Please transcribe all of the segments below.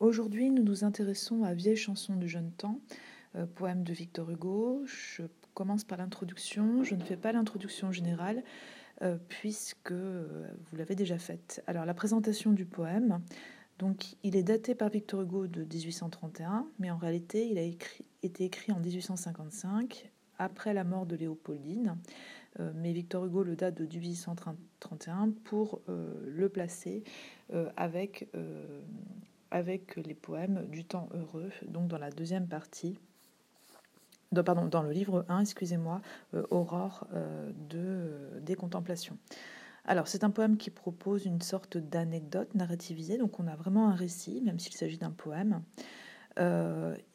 Aujourd'hui, nous nous intéressons à Vieille chanson du jeune temps, euh, poème de Victor Hugo. Je commence par l'introduction. Je ne fais pas l'introduction générale euh, puisque euh, vous l'avez déjà faite. Alors, la présentation du poème. Donc, il est daté par Victor Hugo de 1831, mais en réalité, il a été écrit en 1855, après la mort de Léopoldine. mais Victor Hugo le date de 1831 pour le placer avec avec les poèmes du temps heureux, donc dans la deuxième partie, pardon, dans le livre 1, excusez-moi, euh, Aurore euh, de, euh, des contemplations. Alors, c'est un poème qui propose une sorte d'anecdote narrativisée, donc on a vraiment un récit, même s'il s'agit d'un poème.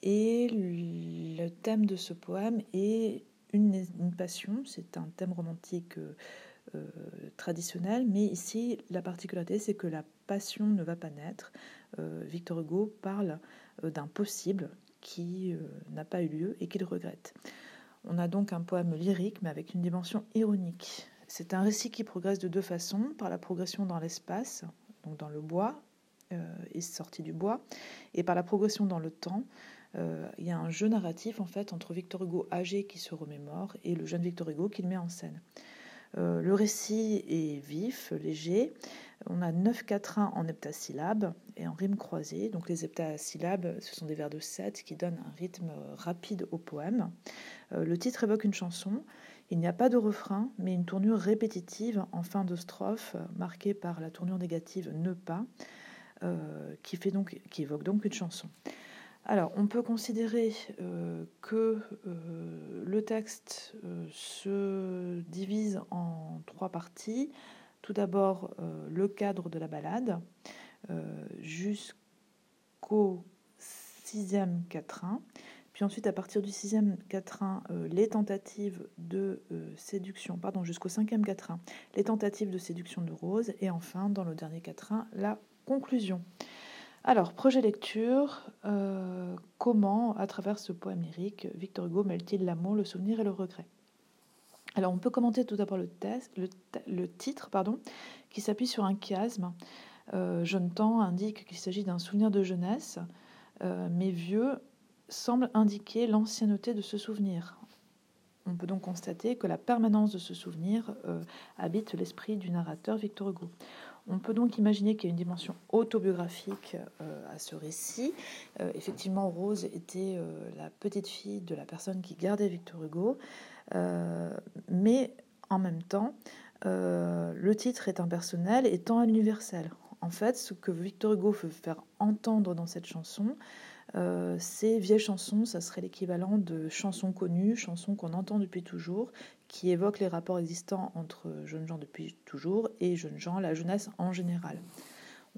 et le thème de ce poème est une, une passion, c'est un thème romantique traditionnel, mais ici, la particularité, c'est que la passion ne va pas naître, euh, Victor Hugo parle euh, d'un possible qui euh, n'a pas eu lieu et qu'il regrette. On a donc un poème lyrique, mais avec une dimension ironique. C'est un récit qui progresse de deux façons, par la progression dans l'espace, donc dans le bois, et sorti du bois, et par la progression dans le temps. il y a un jeu narratif en fait entre Victor Hugo âgé qui se remémore et le jeune Victor Hugo qu'il met en scène. Le récit est vif, léger, on a neuf quatrains en heptasyllabes et en rime croisée. Donc les heptasyllabes, ce sont des vers de 7 qui donnent un rythme rapide au poème. Euh, le titre évoque une chanson. Il n'y a pas de refrain, mais une tournure répétitive en fin de strophe, marquée par la tournure négative ne pas, euh, qui, fait donc, qui évoque donc une chanson. Alors, on peut considérer euh, que le texte se divise en trois parties. Tout d'abord, euh, le cadre de la balade euh, jusqu'au sixième quatrain. Puis ensuite, à partir du sixième quatrain, euh, les tentatives de séduction, pardon, jusqu'au cinquième quatrain, les tentatives de séduction de Rose. Et enfin, dans le dernier quatrain, la conclusion. Alors, projet lecture, comment, à travers ce poème lyrique, Victor Hugo mêle-t-il l'amour, le souvenir et le regret? Alors on peut commenter tout d'abord le, le, titre pardon, qui s'appuie sur un chiasme. Euh, jeune temps indique qu'il s'agit d'un souvenir de jeunesse, euh, mais vieux semble indiquer l'ancienneté de ce souvenir. On peut donc constater que la permanence de ce souvenir euh, habite l'esprit du narrateur Victor Hugo. On peut donc imaginer qu'il y a une dimension autobiographique à ce récit. effectivement, Rose était la petite fille de la personne qui gardait Victor Hugo. Euh, mais en même temps, euh, le titre est impersonnel et tend à l'universel. En fait, ce que Victor Hugo veut faire entendre dans cette chanson, euh, c'est vieille chanson, ça serait l'équivalent de chansons connues, chansons qu'on entend depuis toujours, qui évoquent les rapports existants entre jeunes gens depuis toujours et jeunes gens, la jeunesse en général.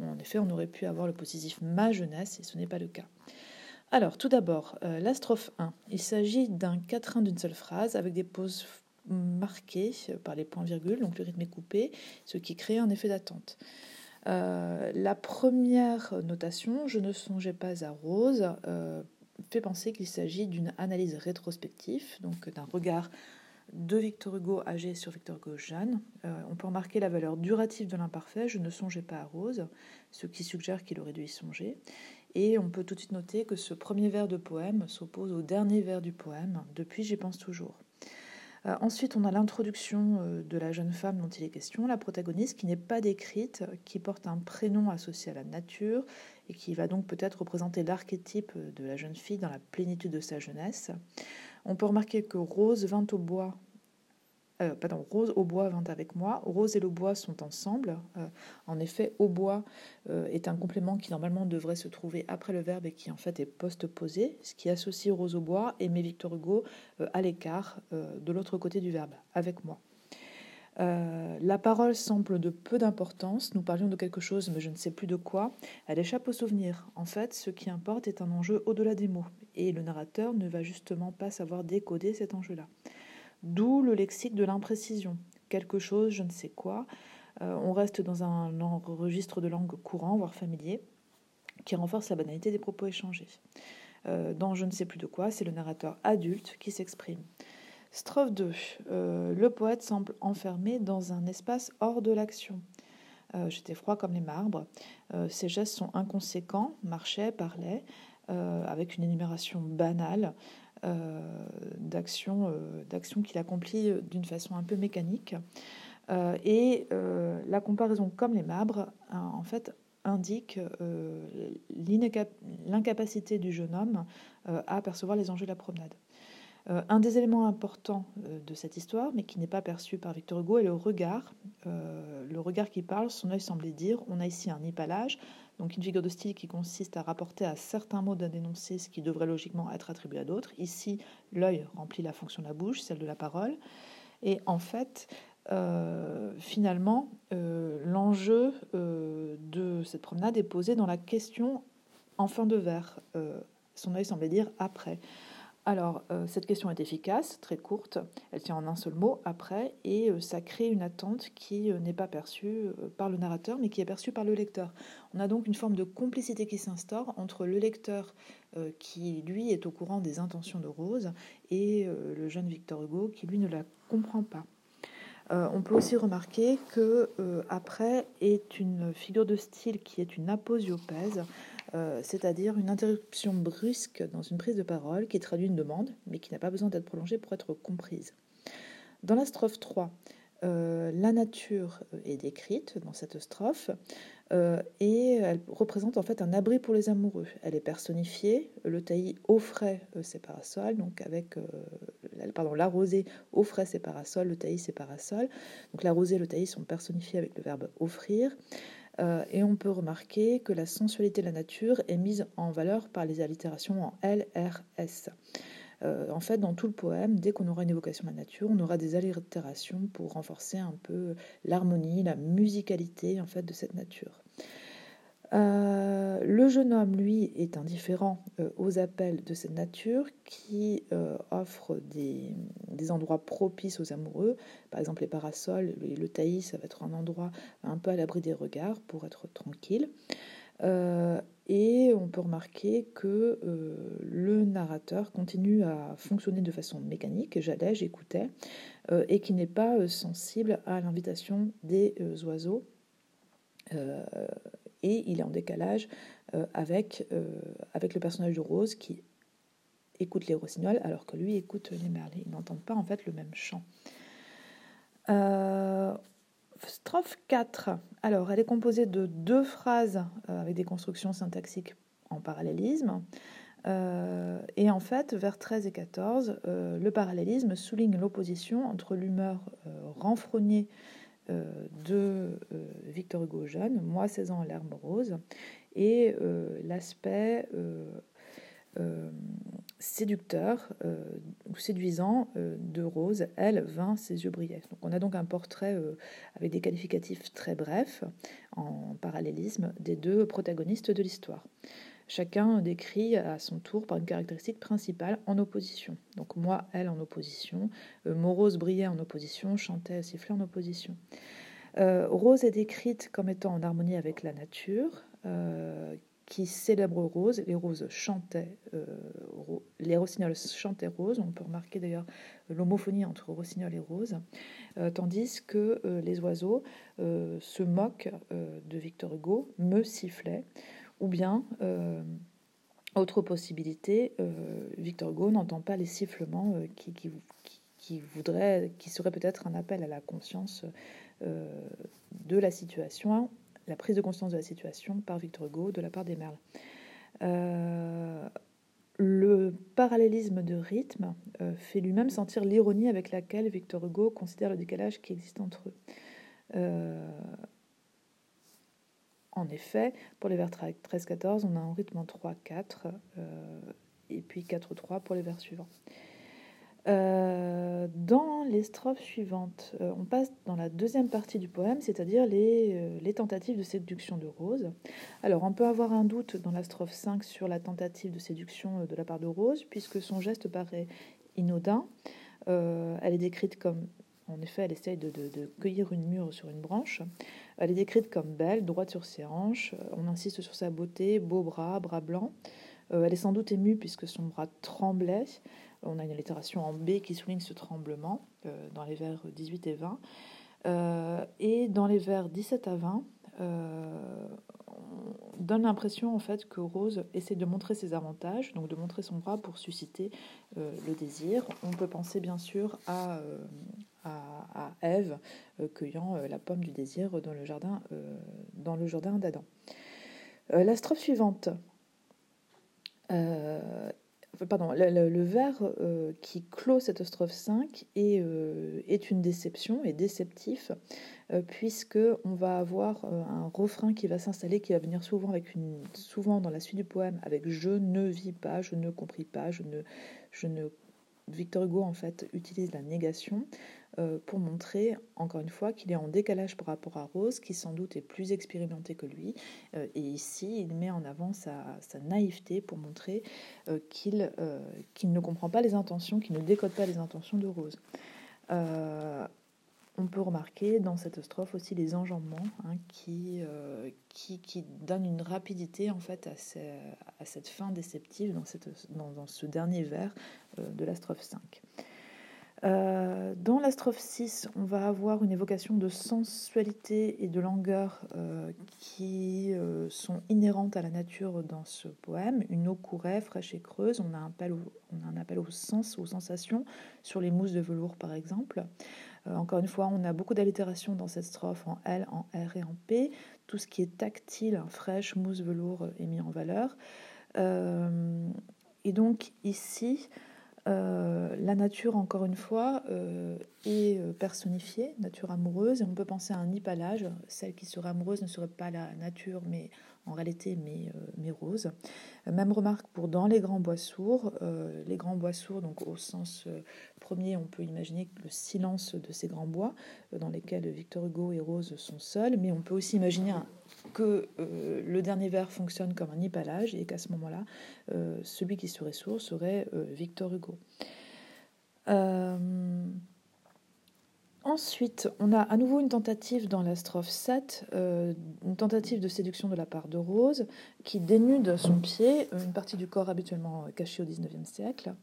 En effet, on aurait pu avoir le possessif ma jeunesse et ce n'est pas le cas. Alors, tout d'abord, euh, la strophe 1. Il s'agit d'un quatrain d'une seule phrase avec des pauses marquées par les points-virgules, donc le rythme est coupé, ce qui crée un effet d'attente. Euh, la première notation, je ne songeais pas à Rose, euh, fait penser qu'il s'agit d'une analyse rétrospective, donc d'un regard de Victor Hugo âgé sur Victor Hugo jeune. on peut remarquer la valeur durative de l'imparfait, je ne songeais pas à Rose, ce qui suggère qu'il aurait dû y songer. Et on peut tout de suite noter que ce premier vers de poème s'oppose au dernier vers du poème, depuis j'y pense toujours. Euh, ensuite, on a l'introduction euh, de la jeune femme dont il est question, la protagoniste qui n'est pas décrite, qui porte un prénom associé à la nature et qui va donc peut-être représenter l'archétype de la jeune fille dans la plénitude de sa jeunesse. On peut remarquer que Rose vint au bois euh, pardon, Rose au bois vint avec moi. Rose et le bois sont ensemble. Euh, en effet, au bois euh, est un complément qui normalement devrait se trouver après le verbe et qui en fait est post-posé, ce qui associe Rose au bois et met Victor Hugo à l'écart de l'autre côté du verbe, avec moi. la parole semble de peu d'importance. Nous parlions de quelque chose, mais je ne sais plus de quoi. Elle échappe au souvenir. En fait, ce qui importe est un enjeu au-delà des mots. Et le narrateur ne va justement pas savoir décoder cet enjeu-là. D'où le lexique de l'imprécision. Quelque chose, je ne sais quoi. Euh, on reste dans un registre de langue courant, voire familier, qui renforce la banalité des propos échangés. Euh, dans Je ne sais plus de quoi, c'est le narrateur adulte qui s'exprime. Strophe 2. Euh, le poète semble enfermé dans un espace hors de l'action. J'étais froid comme les marbres. ses gestes sont inconséquents, marchait, parlait, avec une énumération banale d'actions qu'il accomplit d'une façon un peu mécanique. et la comparaison comme les marbres, en fait, indique l'incapacité du jeune homme à percevoir les enjeux de la promenade. Euh, un des éléments importants euh, de cette histoire, mais qui n'est pas perçu par Victor Hugo, est le regard. Euh, le regard qui parle, son œil semblait dire on a ici un nipalage, donc une figure de style qui consiste à rapporter à certains mots d'un énoncé ce qui devrait logiquement être attribué à d'autres. Ici, l'œil remplit la fonction de la bouche, celle de la parole. Et en fait, finalement, l'enjeu de cette promenade est posé dans la question en fin de vers. son œil semblait dire après. Alors, euh, cette question est efficace, très courte, elle tient en un seul mot, après, et euh, ça crée une attente qui euh, n'est pas perçue par le narrateur, mais qui est perçue par le lecteur. On a donc une forme de complicité qui s'instaure entre le lecteur qui, lui, est au courant des intentions de Rose, et le jeune Victor Hugo qui, lui, ne la comprend pas. on peut aussi remarquer que après est une figure de style qui est une aposiopèse, euh, c'est-à-dire une interruption brusque dans une prise de parole qui traduit une demande, mais qui n'a pas besoin d'être prolongée pour être comprise. Dans la strophe 3, euh, la nature est décrite dans cette strophe euh, et elle représente en fait un abri pour les amoureux. Elle est personnifiée. Le taillis offrait ses parasols, donc avec pardon la rosée offrait ses parasols, le taillis ses parasols. Donc la rosée et le taillis sont personnifiés avec le verbe offrir. Euh, et on peut remarquer que la sensualité de la nature est mise en valeur par les allitérations en L, R, S. Euh, en fait, dans tout le poème, dès qu'on aura une évocation de la nature, on aura des allitérations pour renforcer un peu l'harmonie, la musicalité en de cette nature. Euh, le jeune homme, lui, est indifférent euh, aux appels de cette nature qui euh, offre des, endroits propices aux amoureux. Par exemple, les parasols, le, le taillis, ça va être un endroit un peu à l'abri des regards pour être tranquille. et on peut remarquer que le narrateur continue à fonctionner de façon mécanique, j'allais, j'écoutais, et qui n'est pas sensible à l'invitation des oiseaux et il est en décalage euh, avec, euh, avec le personnage de Rose qui écoute les rossignols alors que lui écoute les merlets. Ils n'entendent pas en fait le même chant. Euh, strophe 4. Alors, elle est composée de deux phrases avec des constructions syntaxiques en parallélisme. et en fait, vers 13 et 14, le parallélisme souligne l'opposition entre l'humeur renfrognée euh, de euh, Victor Hugo jeune, Moi 16 ans, l'herbe rose, et euh, l'aspect séducteur ou séduisant de Rose, elle, vint, ses yeux brillaient. Donc on a donc un portrait avec des qualificatifs très brefs, en parallélisme, des deux protagonistes de l'histoire. Chacun décrit à son tour par une caractéristique principale en opposition. Donc moi, elle en opposition, euh, Morose brillait en opposition, chantait, sifflait en opposition. Euh, Rose est décrite comme étant en harmonie avec la nature, euh, qui célèbre Rose. Les roses chantaient, les rossignols chantaient Rose. On peut remarquer d'ailleurs l'homophonie entre rossignol et rose, tandis que les oiseaux se moquent de Victor Hugo, me sifflaient ou bien, euh, autre possibilité, euh, Victor Hugo n'entend pas les sifflements euh, qui, qui, qui, qui seraient peut-être un appel à la conscience de la situation, la prise de conscience de la situation par Victor Hugo de la part des merles. le parallélisme de rythme fait lui-même sentir l'ironie avec laquelle Victor Hugo considère le décalage qui existe entre eux. En effet, pour les vers 13-14, on a un rythme en 3-4 euh, et puis 4-3 pour les vers suivants. Euh, dans les strophes suivantes, euh, on passe dans la deuxième partie du poème, c'est-à-dire les, les, tentatives de séduction de Rose. Alors, on peut avoir un doute dans la strophe 5 sur la tentative de séduction de la part de Rose, puisque son geste paraît inodin. elle est décrite comme en effet, elle essaye de, cueillir une mûre sur une branche. Elle est décrite comme belle, droite sur ses hanches. On insiste sur sa beauté, beaux bras, bras blancs. Euh, elle est sans doute émue puisque son bras tremblait. On a une allitération en B qui souligne ce tremblement euh, dans les vers 18 et 20. Euh, et dans les vers 17 à 20, donne l'impression en fait que Rose essaie de montrer ses avantages, donc de montrer son bras pour susciter le désir. On peut penser bien sûr à, à, Ève cueillant la pomme du désir dans le jardin, dans le jardin d'Adam. la strophe suivante pardon, le, vers euh, qui clôt cette strophe 5 est, euh, une déception, est déceptif, euh, puisque on va avoir un refrain qui va s'installer, qui va venir souvent, avec une, souvent dans la suite du poème avec je ne vis pas, je ne compris pas, je ne, je ne Victor Hugo en fait utilise la négation euh, pour montrer encore une fois qu'il est en décalage par rapport à Rose, qui sans doute est plus expérimenté que lui. Euh, et ici, il met en avant sa, naïveté pour montrer euh, qu'il ne comprend pas les intentions, qu'il ne décode pas les intentions de Rose. On peut remarquer dans cette strophe aussi les enjambements hein, qui, qui, donnent une rapidité en fait à, cette fin déceptive dans, cette, dans ce dernier vers de la strophe 5. Euh, dans la strophe 6, on va avoir une évocation de sensualité et de langueur euh, qui euh, sont inhérentes à la nature dans ce poème. Une eau courait, fraîche et creuse. On a, un appel au, sens, aux sensations, sur les mousses de velours par exemple. encore une fois, on a beaucoup d'allitération dans cette strophe en L, en R et en P. Tout ce qui est tactile, fraîche, mousse, velours est mis en valeur. et donc ici, euh, la nature, encore une fois, euh, est euh, personnifiée, nature amoureuse, et on peut penser à un hypalage. Celle qui serait amoureuse ne serait pas la nature, mais en réalité, mais, mais rose. Même remarque pour dans les grands bois sourds. les grands bois sourds, donc au sens premier, on peut imaginer le silence de ces grands bois, dans lesquels Victor Hugo et Rose sont seuls, mais on peut aussi imaginer que euh, le dernier vers fonctionne comme un hypalage et qu'à ce moment-là, euh, celui qui serait sourd serait euh, Victor Hugo. Ensuite, on a à nouveau une tentative dans la strophe 7, une tentative de séduction de la part de Rose, qui dénude son pied, une partie du corps habituellement cachée au XIXe siècle.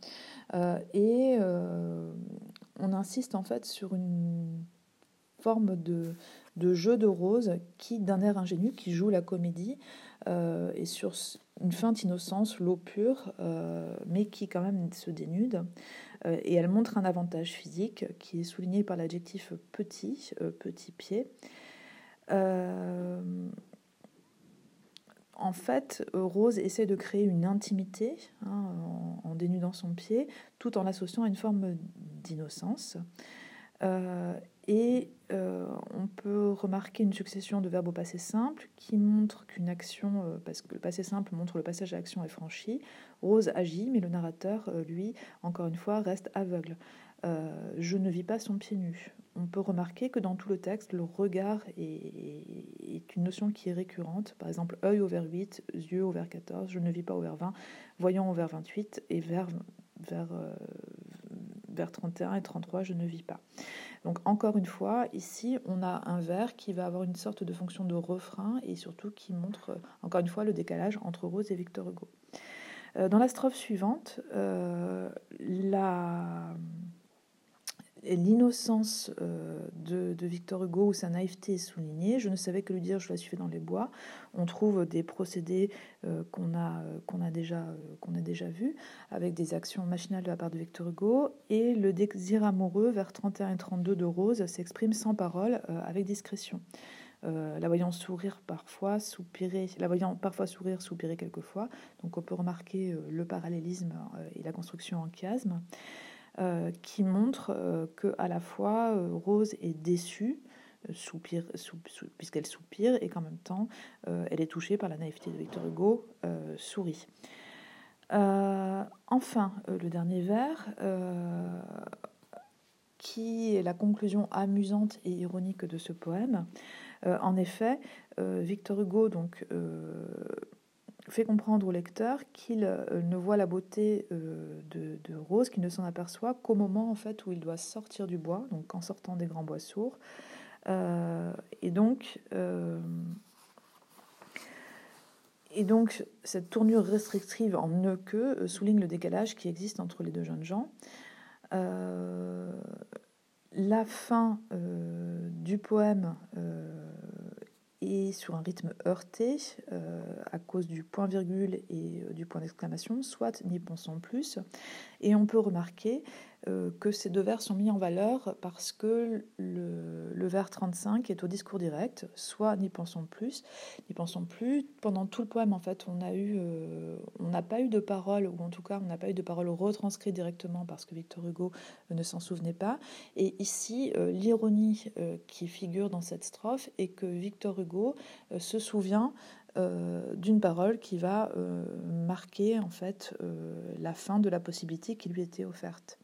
et on insiste en fait sur une forme de, de jeu de rose qui, d'un air ingénu, qui joue la comédie, euh, et sur une feinte innocence, l'eau pure, euh, mais qui quand même se dénude. Euh, et elle montre un avantage physique qui est souligné par l'adjectif petit, petit pied. en fait, Rose essaie de créer une intimité hein, en, dénudant son pied, tout en l'associant à une forme d'innocence. Et euh, on peut remarquer une succession de verbes au passé simple qui montrent qu'une action, euh, parce que le passé simple montre le passage à l'action est franchi. Rose agit, mais le narrateur, euh, lui, encore une fois, reste aveugle. je ne vis pas son pied nu. On peut remarquer que dans tout le texte, le regard est, une notion qui est récurrente. Par exemple, œil au vers 8, yeux au vers 14, je ne vis pas au vers 20, voyant au vers 28 et vers, vers, vers 31 et 33, je ne vis pas. Donc encore une fois, ici, on a un vers qui va avoir une sorte de fonction de refrain et surtout qui montre, euh, encore une fois, le décalage entre Rose et Victor Hugo. Euh, dans la strophe suivante, euh, la l'innocence euh, de, Victor Hugo ou sa naïveté est soulignée. Je ne savais que lui dire, je la suivais dans les bois. On trouve des procédés euh, qu'on a, qu'on a, déjà, vus, avec des actions machinales de la part de Victor Hugo. Et le désir amoureux vers 31 et 32 de Rose s'exprime sans parole, euh, avec discrétion. la voyant sourire parfois, soupirer, la voyant parfois sourire, soupirer quelquefois. Donc on peut remarquer le parallélisme et la construction en chiasme. Euh, qui montre euh, que à la fois euh, Rose est déçue, soupire, puisqu'elle soupire, et qu'en même temps elle est touchée par la naïveté de Victor Hugo, sourit. enfin, le dernier vers, qui est la conclusion amusante et ironique de ce poème. en effet, Victor Hugo donc fait comprendre au lecteur qu'il euh, ne voit la beauté euh, de, Rose, qu'il ne s'en aperçoit qu'au moment en fait où il doit sortir du bois, donc en sortant des grands bois sourds. Euh, et donc, et donc cette tournure restrictive en ne que souligne le décalage qui existe entre les deux jeunes gens. la fin du poème et sur un rythme heurté à cause du point-virgule et du point d'exclamation, soit n'y pensons plus. Et on peut remarquer euh, que ces deux vers sont mis en valeur parce que le, vers 35 est au discours direct, soit n'y pensons plus, n'y pensons plus. Pendant tout le poème, en fait, on euh, n'a pas eu de parole, ou en tout cas, on n'a pas eu de parole retranscrite directement parce que Victor Hugo ne s'en souvenait pas. Et ici, euh, l'ironie qui figure dans cette strophe est que Victor Hugo se souvient d'une parole qui va marquer en fait la fin de la possibilité qui lui était offerte.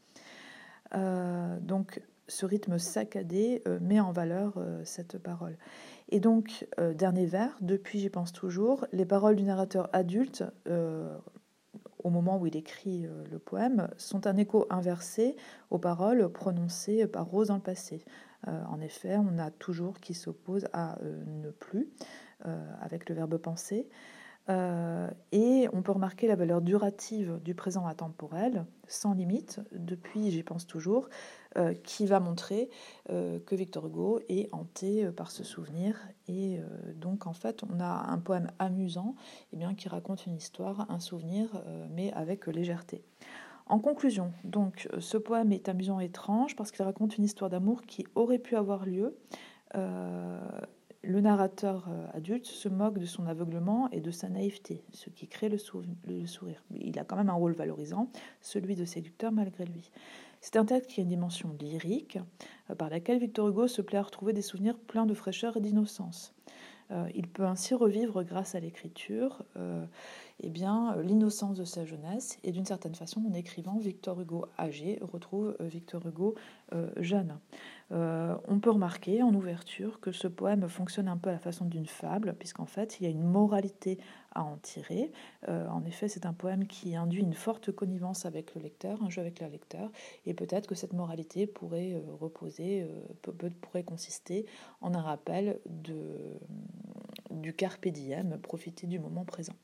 Euh, donc ce rythme saccadé euh, met en valeur euh, cette parole. Et donc, dernier vers, depuis j'y pense toujours, les paroles du narrateur adulte, au moment où il écrit le poème, sont un écho inversé aux paroles prononcées par Rose dans le passé. en effet, on a toujours qui s'oppose à ne plus, avec le verbe penser. Euh, et on peut remarquer la valeur durative du présent intemporel, sans limite, depuis j'y pense toujours, euh, qui va montrer euh, que Victor Hugo est hanté par ce souvenir. Et donc en fait, on a un poème amusant et eh bien, qui raconte une histoire, un souvenir, mais avec légèreté. En conclusion, donc, ce poème est amusant et étrange parce qu'il raconte une histoire d'amour qui aurait pu avoir lieu le narrateur euh, adulte se moque de son aveuglement et de sa naïveté, ce qui crée le, sourire. Il a quand même un rôle valorisant, celui de séducteur malgré lui. C'est un texte qui a une dimension lyrique, euh, par laquelle Victor Hugo se plaît à retrouver des souvenirs pleins de fraîcheur et d'innocence. Euh, il peut ainsi revivre, grâce à l'écriture, eh bien, l'innocence de sa jeunesse, et d'une certaine façon, en écrivant Victor Hugo âgé, retrouve Victor Hugo jeune. Euh, on peut remarquer en ouverture que ce poème fonctionne un peu à la façon d'une fable, puisqu'en fait il y a une moralité à en tirer. Euh, en effet, c'est un poème qui induit une forte connivence avec le lecteur, un jeu avec le lecteur, et peut-être que cette moralité pourrait euh, reposer, pourrait consister en un rappel de, du carpe diem, profiter du moment présent.